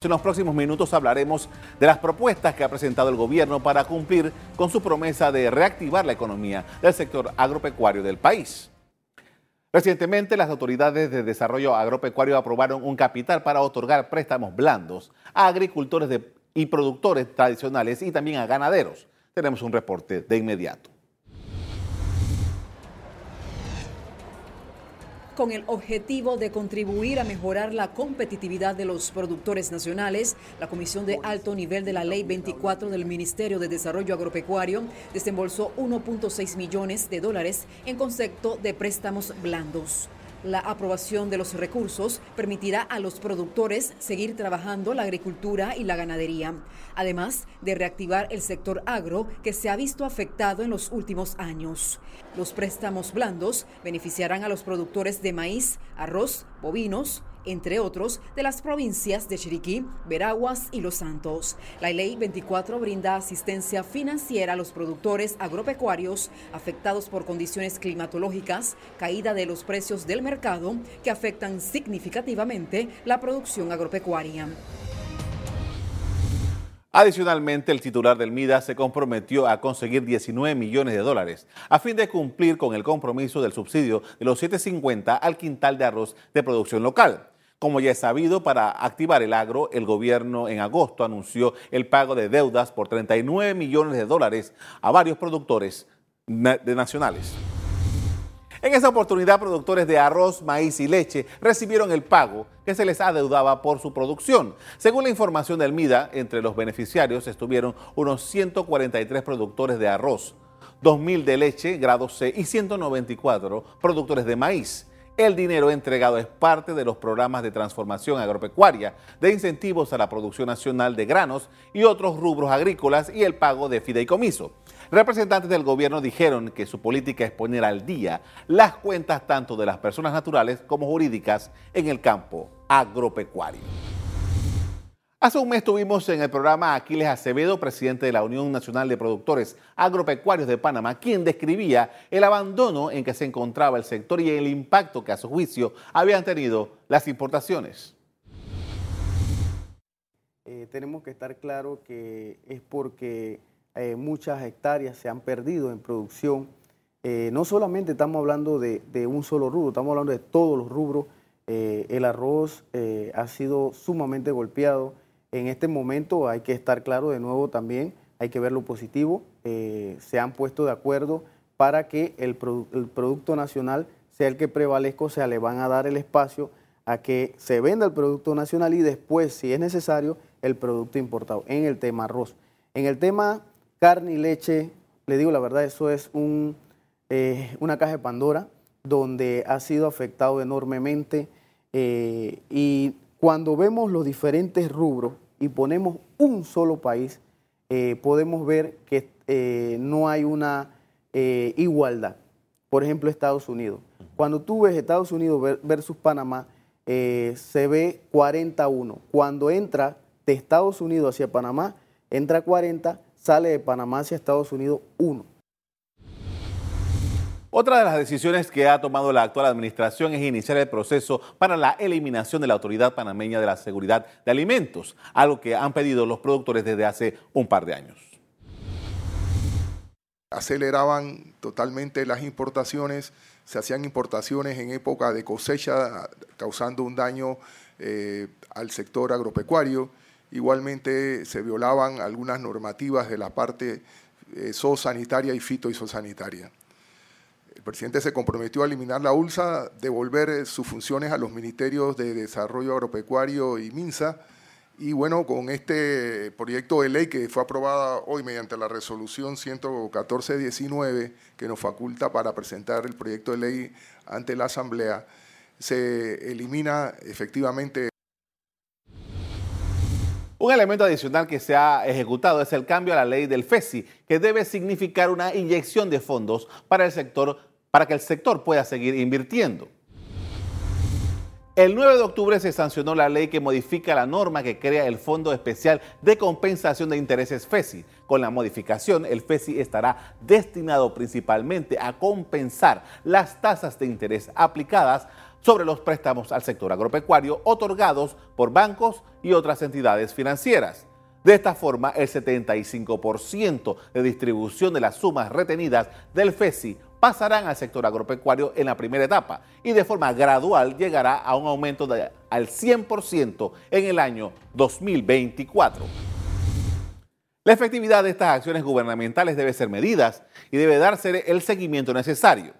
En los próximos minutos hablaremos de las propuestas que ha presentado el gobierno para cumplir con su promesa de reactivar la economía del sector agropecuario del país. Recientemente, las autoridades de desarrollo agropecuario aprobaron un capital para otorgar préstamos blandos a agricultores y productores tradicionales y también a ganaderos. Tenemos un reporte de inmediato. Con el objetivo de contribuir a mejorar la competitividad de los productores nacionales, la Comisión de Alto Nivel de la Ley 24 del Ministerio de Desarrollo Agropecuario desembolsó 1.6 millones de dólares en concepto de préstamos blandos. La aprobación de los recursos permitirá a los productores seguir trabajando la agricultura y la ganadería, además de reactivar el sector agro que se ha visto afectado en los últimos años. Los préstamos blandos beneficiarán a los productores de maíz, arroz, bovinos, entre otros, de las provincias de Chiriquí, Veraguas y Los Santos. La Ley 24 brinda asistencia financiera a los productores agropecuarios afectados por condiciones climatológicas, caída de los precios del mercado que afectan significativamente la producción agropecuaria. Adicionalmente, el titular del MIDA se comprometió a conseguir 19 millones de dólares a fin de cumplir con el compromiso del subsidio de los 750 al quintal de arroz de producción local. Como ya es sabido, para activar el agro, el gobierno en agosto anunció el pago de deudas por 39 millones de dólares a varios productores nacionales. En esa oportunidad, productores de arroz, maíz y leche recibieron el pago que se les adeudaba por su producción. Según la información del MIDA, entre los beneficiarios estuvieron unos 143 productores de arroz, 2.000 de leche, grado C, y 194 productores de maíz. El dinero entregado es parte de los programas de transformación agropecuaria, de incentivos a la producción nacional de granos y otros rubros agrícolas y el pago de fideicomiso. Representantes del gobierno dijeron que su política es poner al día las cuentas tanto de las personas naturales como jurídicas en el campo agropecuario. Hace un mes tuvimos en el programa Aquiles Acevedo, presidente de la Unión Nacional de Productores Agropecuarios de Panamá, quien describía el abandono en que se encontraba el sector y el impacto que a su juicio habían tenido las importaciones. Eh, tenemos que estar claro que es porque eh, muchas hectáreas se han perdido en producción. Eh, no solamente estamos hablando de, un solo rubro, estamos hablando de todos los rubros. Eh, el arroz ha sido sumamente golpeado. En este momento hay que estar claro de nuevo también, hay que ver lo positivo. se han puesto de acuerdo para que el, el producto nacional sea el que prevalezca, o sea, le van a dar el espacio a que se venda el producto nacional y después, si es necesario, el producto importado en el tema arroz. En el tema carne y leche, le digo la verdad, eso es un, eh, una caja de Pandora donde ha sido afectado enormemente eh, y cuando vemos los diferentes rubros y ponemos un solo país, eh, podemos ver que no hay una igualdad. Por ejemplo, Estados Unidos. Cuando tú ves Estados Unidos versus Panamá, se ve 41. Cuando entra de Estados Unidos hacia Panamá, entra 40 sale de Panamá hacia Estados Unidos uno. Otra de las decisiones que ha tomado la actual administración es iniciar el proceso para la eliminación de la Autoridad Panameña de la Seguridad de Alimentos, algo que han pedido los productores desde hace un par de años. Aceleraban totalmente las importaciones, se hacían importaciones en época de cosecha, causando un daño eh, al sector agropecuario Igualmente se violaban algunas normativas de la parte eh, zoosanitaria y fitoisosanitaria. El presidente se comprometió a eliminar la ULSA, devolver eh, sus funciones a los ministerios de Desarrollo Agropecuario y MINSA. Y bueno, con este proyecto de ley que fue aprobada hoy mediante la resolución 114-19, que nos faculta para presentar el proyecto de ley ante la Asamblea, se elimina efectivamente un elemento adicional que se ha ejecutado es el cambio a la ley del FESI, que debe significar una inyección de fondos para el sector para que el sector pueda seguir invirtiendo. El 9 de octubre se sancionó la ley que modifica la norma que crea el Fondo Especial de Compensación de Intereses FESI. Con la modificación, el FESI estará destinado principalmente a compensar las tasas de interés aplicadas sobre los préstamos al sector agropecuario otorgados por bancos y otras entidades financieras. De esta forma, el 75% de distribución de las sumas retenidas del FESI pasarán al sector agropecuario en la primera etapa y de forma gradual llegará a un aumento al 100% en el año 2024. La efectividad de estas acciones gubernamentales debe ser medidas y debe darse el seguimiento necesario.